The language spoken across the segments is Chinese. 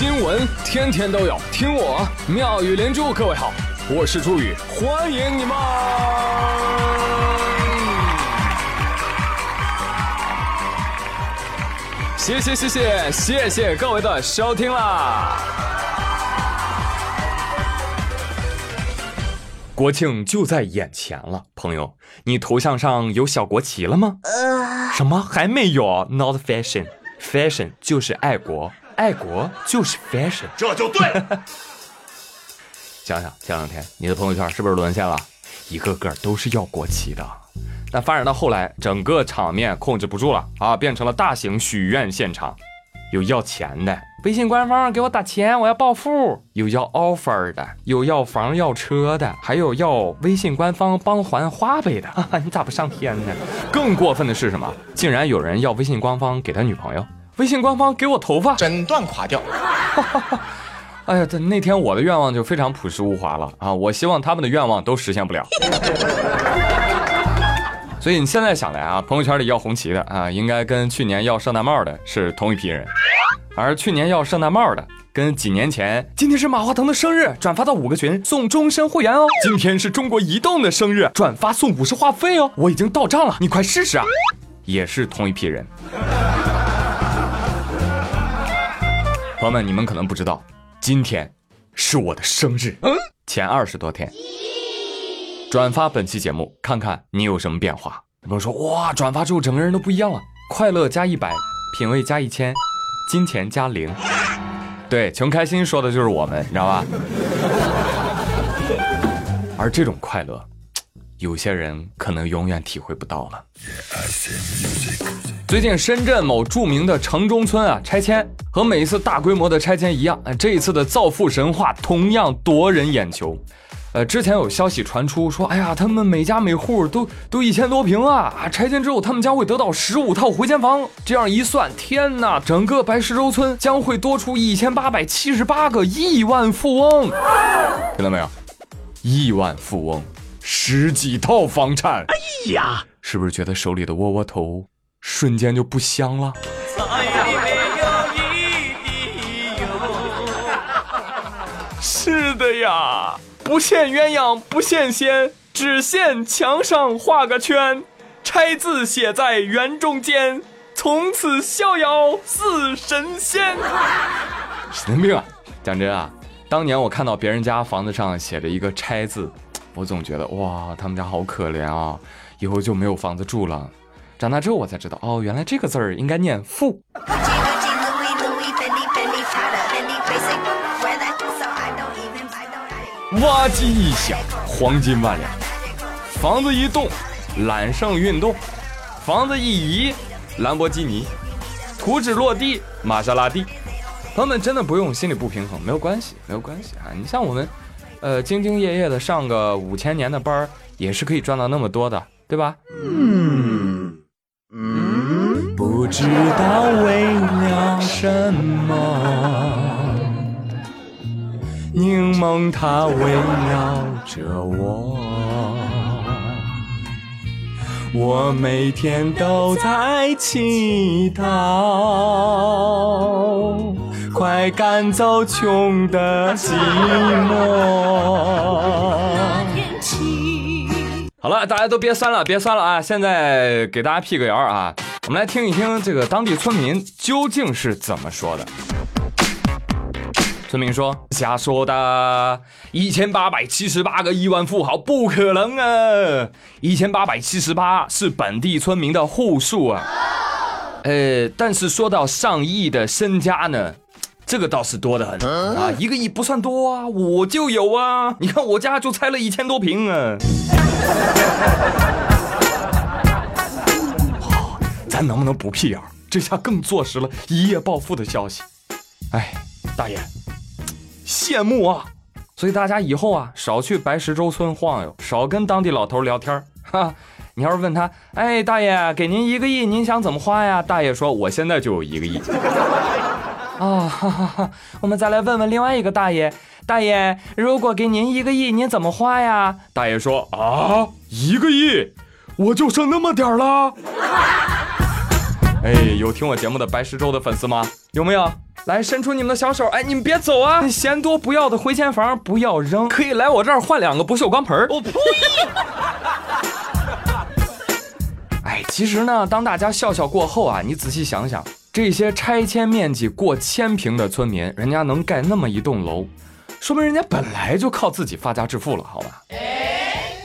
新闻天天都有，听我妙语连珠。各位好，我是朱宇，欢迎你们！谢谢谢谢谢谢各位的收听啦！国庆就在眼前了，朋友，你头像上有小国旗了吗？什么还没有？Not fashion，fashion 就是爱国。爱国就是 fashion，这就对。想想前两天你的朋友圈是不是沦陷了？一个个都是要国旗的。但发展到后来，整个场面控制不住了啊，变成了大型许愿现场。有要钱的，微信官方给我打钱，我要暴富；有要 offer 的，有要房要车的，还有要微信官方帮还花呗的。你咋不上天呢？更过分的是什么？竟然有人要微信官方给他女朋友。微信官方给我头发整段垮掉。哎呀，这那天我的愿望就非常朴实无华了啊！我希望他们的愿望都实现不了。所以你现在想来啊，朋友圈里要红旗的啊，应该跟去年要圣诞帽的是同一批人，而去年要圣诞帽的，跟几年前今天是马化腾的生日，转发到五个群送终身会员哦。今天是中国移动的生日，转发送五十话费哦。我已经到账了，你快试试啊！也是同一批人。朋友们，你们可能不知道，今天是我的生日。嗯，前二十多天，转发本期节目，看看你有什么变化。朋友说，哇，转发之后整个人都不一样了，快乐加一百，品味加一千，金钱加零。对，穷开心说的就是我们，你知道吧？而这种快乐，有些人可能永远体会不到了。最近深圳某著名的城中村啊拆迁，和每一次大规模的拆迁一样，这一次的造富神话同样夺人眼球。呃，之前有消息传出说，哎呀，他们每家每户都都一千多平啊，拆迁之后他们将会得到十五套回迁房。这样一算，天哪，整个白石洲村将会多出一千八百七十八个亿万富翁。听到没有？亿万富翁，十几套房产。哎呀，是不是觉得手里的窝窝头？瞬间就不香了。是的呀，不羡鸳鸯不羡仙，只羡墙上画个圈，拆字写在圆中间，从此逍遥似神仙。神经病啊！讲真啊，当年我看到别人家房子上写着一个拆字，我总觉得哇，他们家好可怜啊，以后就没有房子住了。长大之后我才知道，哦，原来这个字儿应该念富。挖机一响，黄金万两；房子一动，揽胜运动；房子一移，兰博基尼；图纸落地，玛莎拉蒂。朋友们真的不用心里不平衡，没有关系，没有关系啊！你像我们，呃，兢兢业业的上个五千年的班儿，也是可以赚到那么多的，对吧？嗯。嗯，不知道为了什么，柠檬它围绕着我，我每天都在祈祷，快赶走穷的寂寞。好了，大家都别酸了，别酸了啊！现在给大家辟个谣啊，我们来听一听这个当地村民究竟是怎么说的。村民说：“瞎说的，一千八百七十八个亿万富豪不可能啊！一千八百七十八是本地村民的户数啊。呃，但是说到上亿的身家呢？”这个倒是多的很啊，一个亿不算多啊，我就有啊，你看我家就拆了一千多平啊。好，咱能不能不辟谣？这下更坐实了一夜暴富的消息。哎，大爷，羡慕啊！所以大家以后啊，少去白石洲村晃悠，少跟当地老头聊天哈，你要是问他，哎，大爷，给您一个亿，您想怎么花呀？大爷说，我现在就有一个亿。哦，哈哈哈！我们再来问问另外一个大爷，大爷，如果给您一个亿，您怎么花呀？大爷说啊，一个亿，我就剩那么点儿了。哎，有听我节目的白石洲的粉丝吗？有没有？来伸出你们的小手！哎，你们别走啊！嫌多不要的回迁房不要扔，可以来我这儿换两个不锈钢盆我呸！哎，其实呢，当大家笑笑过后啊，你仔细想想，这些拆迁面积过千平的村民，人家能盖那么一栋楼，说明人家本来就靠自己发家致富了，好吧？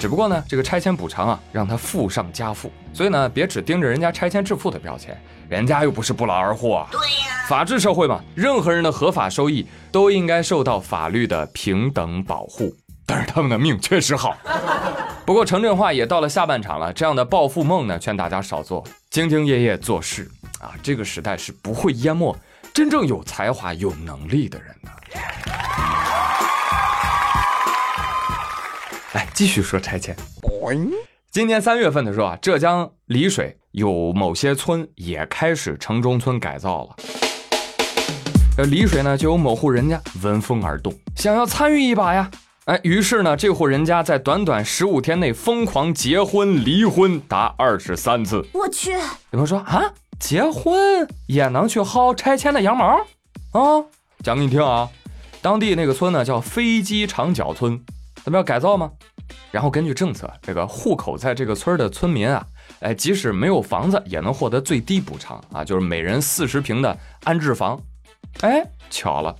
只不过呢，这个拆迁补偿啊，让他富上加富，所以呢，别只盯着人家拆迁致富的标签，人家又不是不劳而获。对呀，法治社会嘛，任何人的合法收益都应该受到法律的平等保护。但是他们的命确实好。不过城镇化也到了下半场了，这样的暴富梦呢，劝大家少做，兢兢业业做事啊。这个时代是不会淹没真正有才华、有能力的人的。来继续说拆迁。今年三月份的时候啊，浙江丽水有某些村也开始城中村改造了。呃丽水呢，就有某户人家闻风而动，想要参与一把呀。哎，于是呢，这户人家在短短十五天内疯狂结婚离婚达二十三次。我去！有朋友说啊，结婚也能去薅拆迁的羊毛啊？讲给你听啊，当地那个村呢叫飞机场角村。咱们要改造吗？然后根据政策，这个户口在这个村的村民啊，哎，即使没有房子，也能获得最低补偿啊，就是每人四十平的安置房。哎，巧了，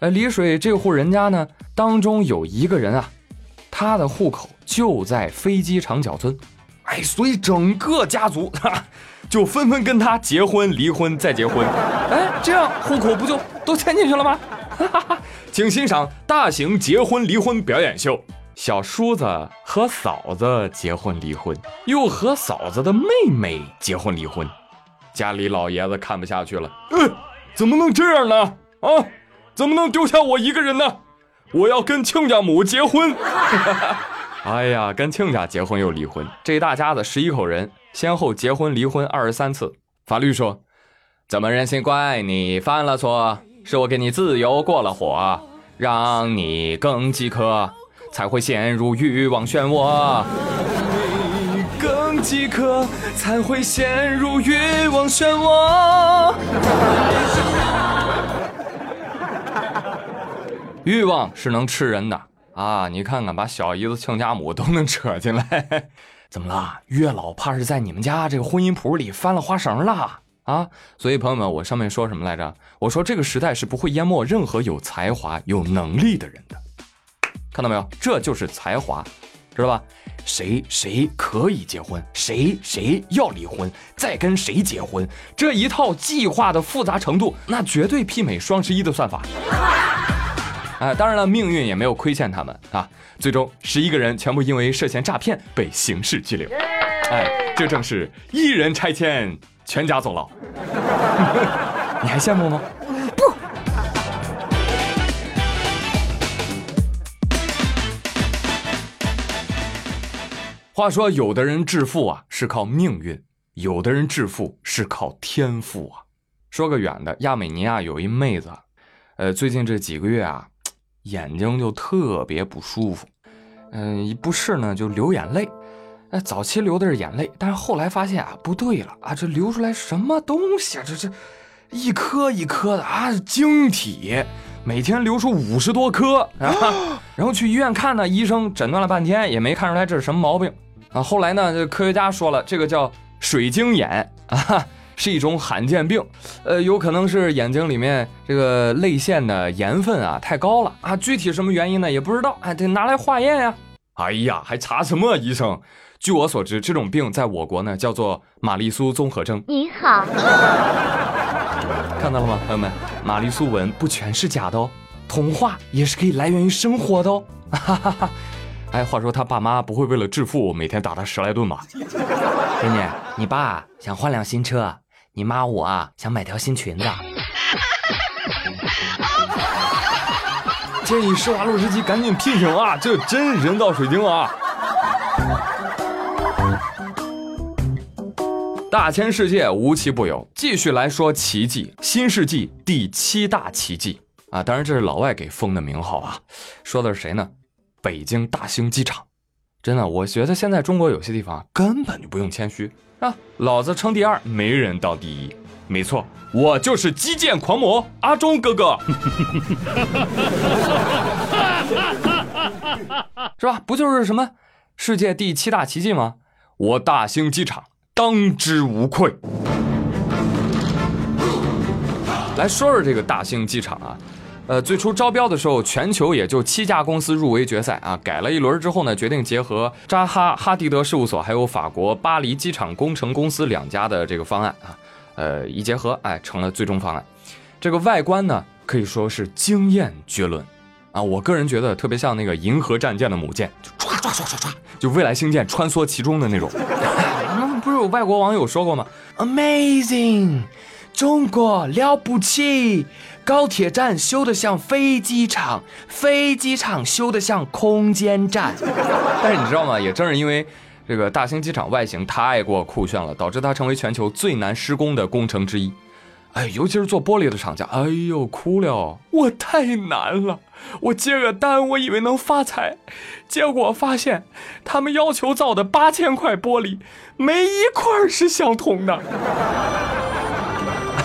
呃，丽水这户人家呢，当中有一个人啊，他的户口就在飞机场角村，哎，所以整个家族哈，就纷纷跟他结婚、离婚再结婚，哎，这样户口不就都迁进去了吗？哈哈哈。请欣赏大型结婚离婚表演秀：小叔子和嫂子结婚离婚，又和嫂子的妹妹结婚离婚。家里老爷子看不下去了，嗯，怎么能这样呢？啊，怎么能丢下我一个人呢？我要跟亲家母结婚。哎呀，跟亲家结婚又离婚，这一大家子十一口人，先后结婚离婚二十三次。法律说，怎么忍心怪你犯了错？是我给你自由过了火，让你更饥渴，才会陷入欲望漩涡。你更饥渴，才会陷入欲望漩涡。欲望是能吃人的啊！你看看，把小姨子亲家母都能扯进来，怎么了？月老怕是在你们家这个婚姻谱里翻了花绳了？啊，所以朋友们，我上面说什么来着？我说这个时代是不会淹没任何有才华、有能力的人的。看到没有？这就是才华，知道吧？谁谁可以结婚，谁谁要离婚，再跟谁结婚，这一套计划的复杂程度，那绝对媲美双十一的算法。哎，当然了，命运也没有亏欠他们啊。最终，十一个人全部因为涉嫌诈骗被刑事拘留。哎，这正是一人拆迁。全家坐牢，你还羡慕吗？不。话说，有的人致富啊是靠命运，有的人致富是靠天赋啊。说个远的，亚美尼亚有一妹子，呃，最近这几个月啊，眼睛就特别不舒服，嗯，一不适呢就流眼泪。哎，早期流的是眼泪，但是后来发现啊，不对了啊，这流出来什么东西啊？这这，一颗一颗的啊，晶体，每天流出五十多颗啊。然后去医院看呢，医生诊断了半天也没看出来这是什么毛病啊。后来呢，科学家说了，这个叫水晶眼啊，是一种罕见病，呃，有可能是眼睛里面这个泪腺的盐分啊太高了啊。具体什么原因呢？也不知道，哎，得拿来化验呀。哎呀，还查什么医生？据我所知，这种病在我国呢叫做玛丽苏综合征。你好，看到了吗，朋友们？玛丽苏文不全是假的哦，童话也是可以来源于生活的哦。哈哈哈！哎，话说他爸妈不会为了致富每天打他十来顿吧？闺女，你爸想换辆新车，你妈我啊想买条新裙子。建议施华洛世奇赶紧聘请啊，这真人造水晶啊！大千世界无奇不有，继续来说奇迹。新世纪第七大奇迹啊，当然这是老外给封的名号啊。说的是谁呢？北京大兴机场。真的，我觉得现在中国有些地方根本就不用谦虚啊，老子称第二，没人到第一。没错，我就是基建狂魔阿忠哥哥，是吧？不就是什么世界第七大奇迹吗？我大兴机场当之无愧。来说说这个大兴机场啊，呃，最初招标的时候，全球也就七家公司入围决赛啊。改了一轮之后呢，决定结合扎哈哈迪德事务所还有法国巴黎机场工程公司两家的这个方案啊，呃，一结合，哎，成了最终方案。这个外观呢，可以说是惊艳绝伦啊。我个人觉得特别像那个银河战舰的母舰，就唰唰唰唰唰，就未来星舰穿梭其中的那种。不是有外国网友说过吗？Amazing。中国了不起，高铁站修得像飞机场，飞机场修得像空间站。但是你知道吗？也正是因为这个大兴机场外形太过酷炫了，导致它成为全球最难施工的工程之一。哎，尤其是做玻璃的厂家，哎呦哭了，我太难了。我接个单，我以为能发财，结果发现他们要求造的八千块玻璃，没一块是相同的。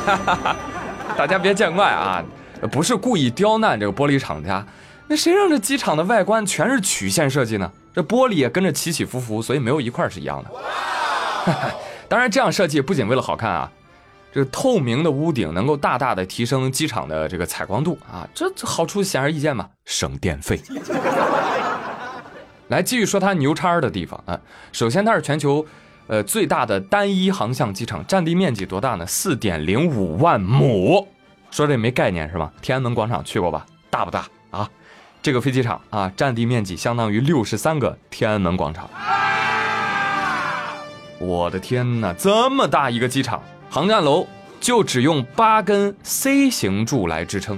大家别见怪啊，不是故意刁难这个玻璃厂家，那谁让这机场的外观全是曲线设计呢？这玻璃也跟着起起伏伏，所以没有一块是一样的。当然，这样设计不仅为了好看啊，这透明的屋顶能够大大的提升机场的这个采光度啊，这好处显而易见嘛，省电费。来继续说它牛叉的地方啊，首先它是全球。呃，最大的单一航向机场占地面积多大呢？四点零五万亩，说这没概念是吧？天安门广场去过吧？大不大啊？这个飞机场啊，占地面积相当于六十三个天安门广场。我的天哪，这么大一个机场，航站楼就只用八根 C 型柱来支撑，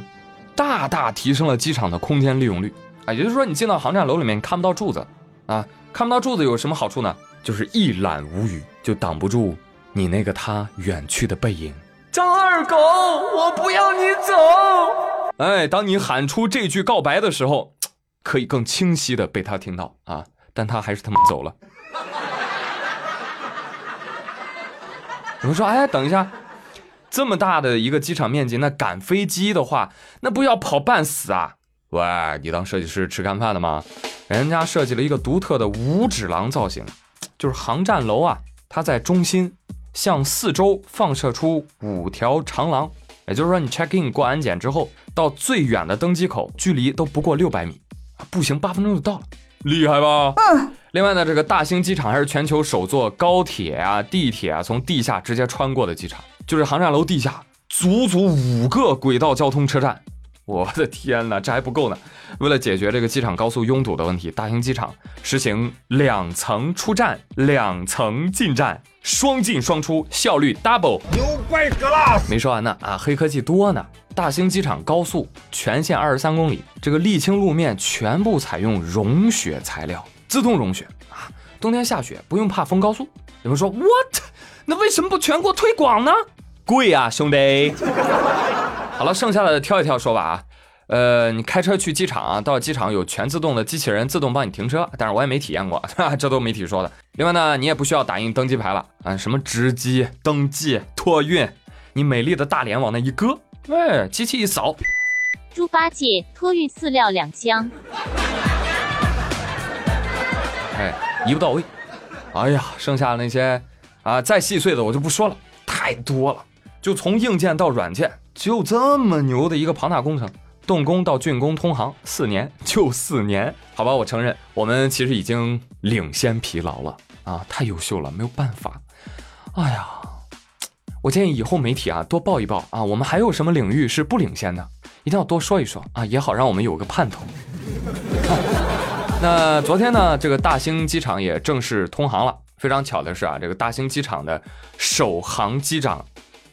大大提升了机场的空间利用率啊！也就是说，你进到航站楼里面看不到柱子啊，看不到柱子有什么好处呢？就是一览无余，就挡不住你那个他远去的背影。张二狗，我不要你走！哎，当你喊出这句告白的时候，可以更清晰的被他听到啊！但他还是他妈走了。有人说，哎，等一下，这么大的一个机场面积，那赶飞机的话，那不要跑半死啊？喂，你当设计师吃干饭的吗？人家设计了一个独特的五指狼造型。就是航站楼啊，它在中心向四周放射出五条长廊，也就是说，你 check in 过安检之后，到最远的登机口距离都不过六百米，步行八分钟就到了，厉害吧？嗯。另外呢，这个大兴机场还是全球首座高铁啊、地铁啊从地下直接穿过的机场，就是航站楼地下足足五个轨道交通车站。我的天哪，这还不够呢！为了解决这个机场高速拥堵的问题，大兴机场实行两层出站、两层进站，双进双出，效率 double。牛掰死了！没说完呢啊，黑科技多呢！大兴机场高速全线二十三公里，这个沥青路面全部采用融雪材料，自动融雪啊！冬天下雪不用怕封高速。有人说 what？那为什么不全国推广呢？贵啊，兄弟！好了，剩下的挑一挑说吧啊，呃，你开车去机场啊，到机场有全自动的机器人自动帮你停车，但是我也没体验过哈，这都媒体说的。另外呢，你也不需要打印登机牌了啊，什么值机、登记、托运，你美丽的大脸往那一搁，哎，机器一扫，猪八戒托运饲料两箱，哎，一步到位。哎呀，剩下的那些啊，再细碎的我就不说了，太多了，就从硬件到软件。就这么牛的一个庞大工程，动工到竣工通航四年，就四年，好吧，我承认我们其实已经领先疲劳了啊，太优秀了，没有办法。哎呀，我建议以后媒体啊多报一报啊，我们还有什么领域是不领先的，一定要多说一说啊，也好让我们有个盼头。那昨天呢，这个大兴机场也正式通航了。非常巧的是啊，这个大兴机场的首航机长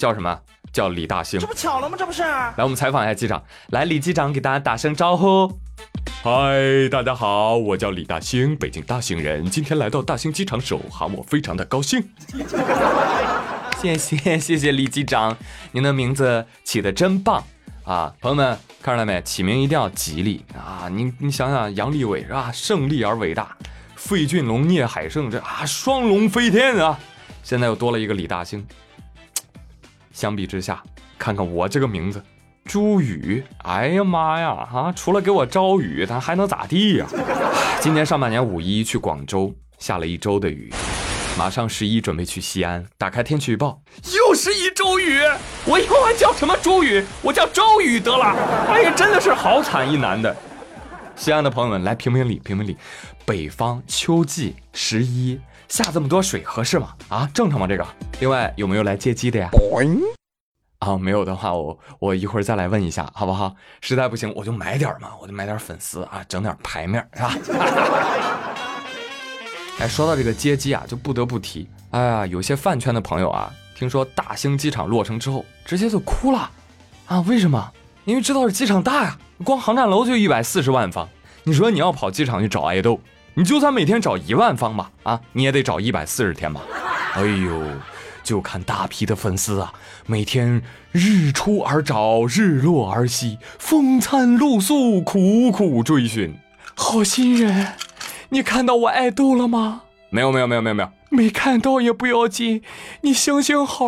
叫什么？叫李大兴，这不巧了吗？这不是。来，我们采访一下机长。来，李机长给大家打声招呼。嗨，大家好，我叫李大兴，北京大兴人。今天来到大兴机场首航，我非常的高兴。谢谢谢谢李机长，您的名字起的真棒啊！朋友们看出来没？起名一定要吉利啊！你你想想，杨利伟是吧？胜利而伟大，费俊龙、聂海胜这啊，双龙飞天啊！现在又多了一个李大兴。相比之下，看看我这个名字，朱宇，哎呀妈呀，啊，除了给我招雨，他还能咋地呀？今年上半年五一去广州下了一周的雨，马上十一准备去西安，打开天气预报，又是一周雨。我以后还叫什么朱宇？我叫周宇得了。哎呀，真的是好惨一男的。西安的朋友们来评评理，评评理。北方秋季十一下这么多水合适吗？啊，正常吗？这个。另外有没有来接机的呀？啊，没有的话，我我一会儿再来问一下，好不好？实在不行，我就买点嘛，我就买点粉丝啊，整点牌面，是吧？哎，说到这个接机啊，就不得不提，哎呀，有些饭圈的朋友啊，听说大兴机场落成之后，直接就哭了，啊，为什么？因为知道是机场大呀，光航站楼就一百四十万方，你说你要跑机场去找爱豆，你就算每天找一万方吧，啊，你也得找一百四十天吧，哎呦。就看大批的粉丝啊，每天日出而找，日落而息，风餐露宿，苦苦追寻。好心人，你看到我爱豆了吗？没有，没有，没有，没有，没有，没看到也不要紧，你行行好，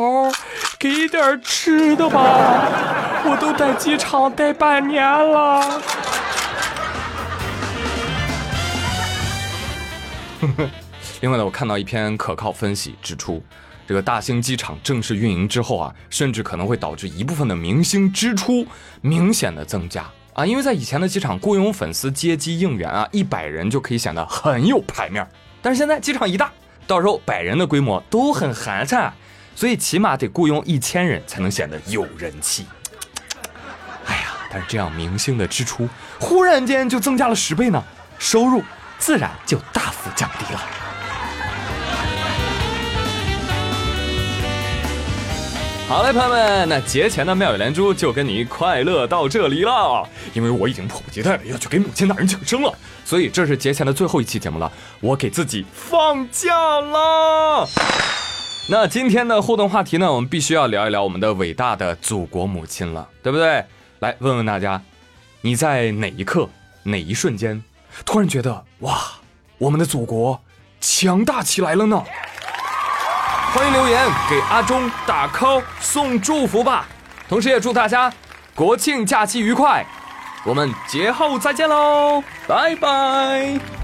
给点吃的吧。我都在机场待半年了。另外呢，我看到一篇可靠分析指出。这个大兴机场正式运营之后啊，甚至可能会导致一部分的明星支出明显的增加啊，因为在以前的机场雇佣粉丝接机应援啊，一百人就可以显得很有排面，但是现在机场一大，到时候百人的规模都很寒碜，所以起码得雇佣一千人才能显得有人气。哎呀，但是这样明星的支出忽然间就增加了十倍呢，收入自然就大幅降低了。好嘞，朋友们，那节前的妙语连珠就跟你快乐到这里了。因为我已经迫不及待的要去给母亲大人庆生了，所以这是节前的最后一期节目了，我给自己放假了。那今天的互动话题呢，我们必须要聊一聊我们的伟大的祖国母亲了，对不对？来问问大家，你在哪一刻、哪一瞬间，突然觉得哇，我们的祖国强大起来了呢？欢迎留言给阿忠打 call 送祝福吧，同时也祝大家国庆假期愉快，我们节后再见喽，拜拜。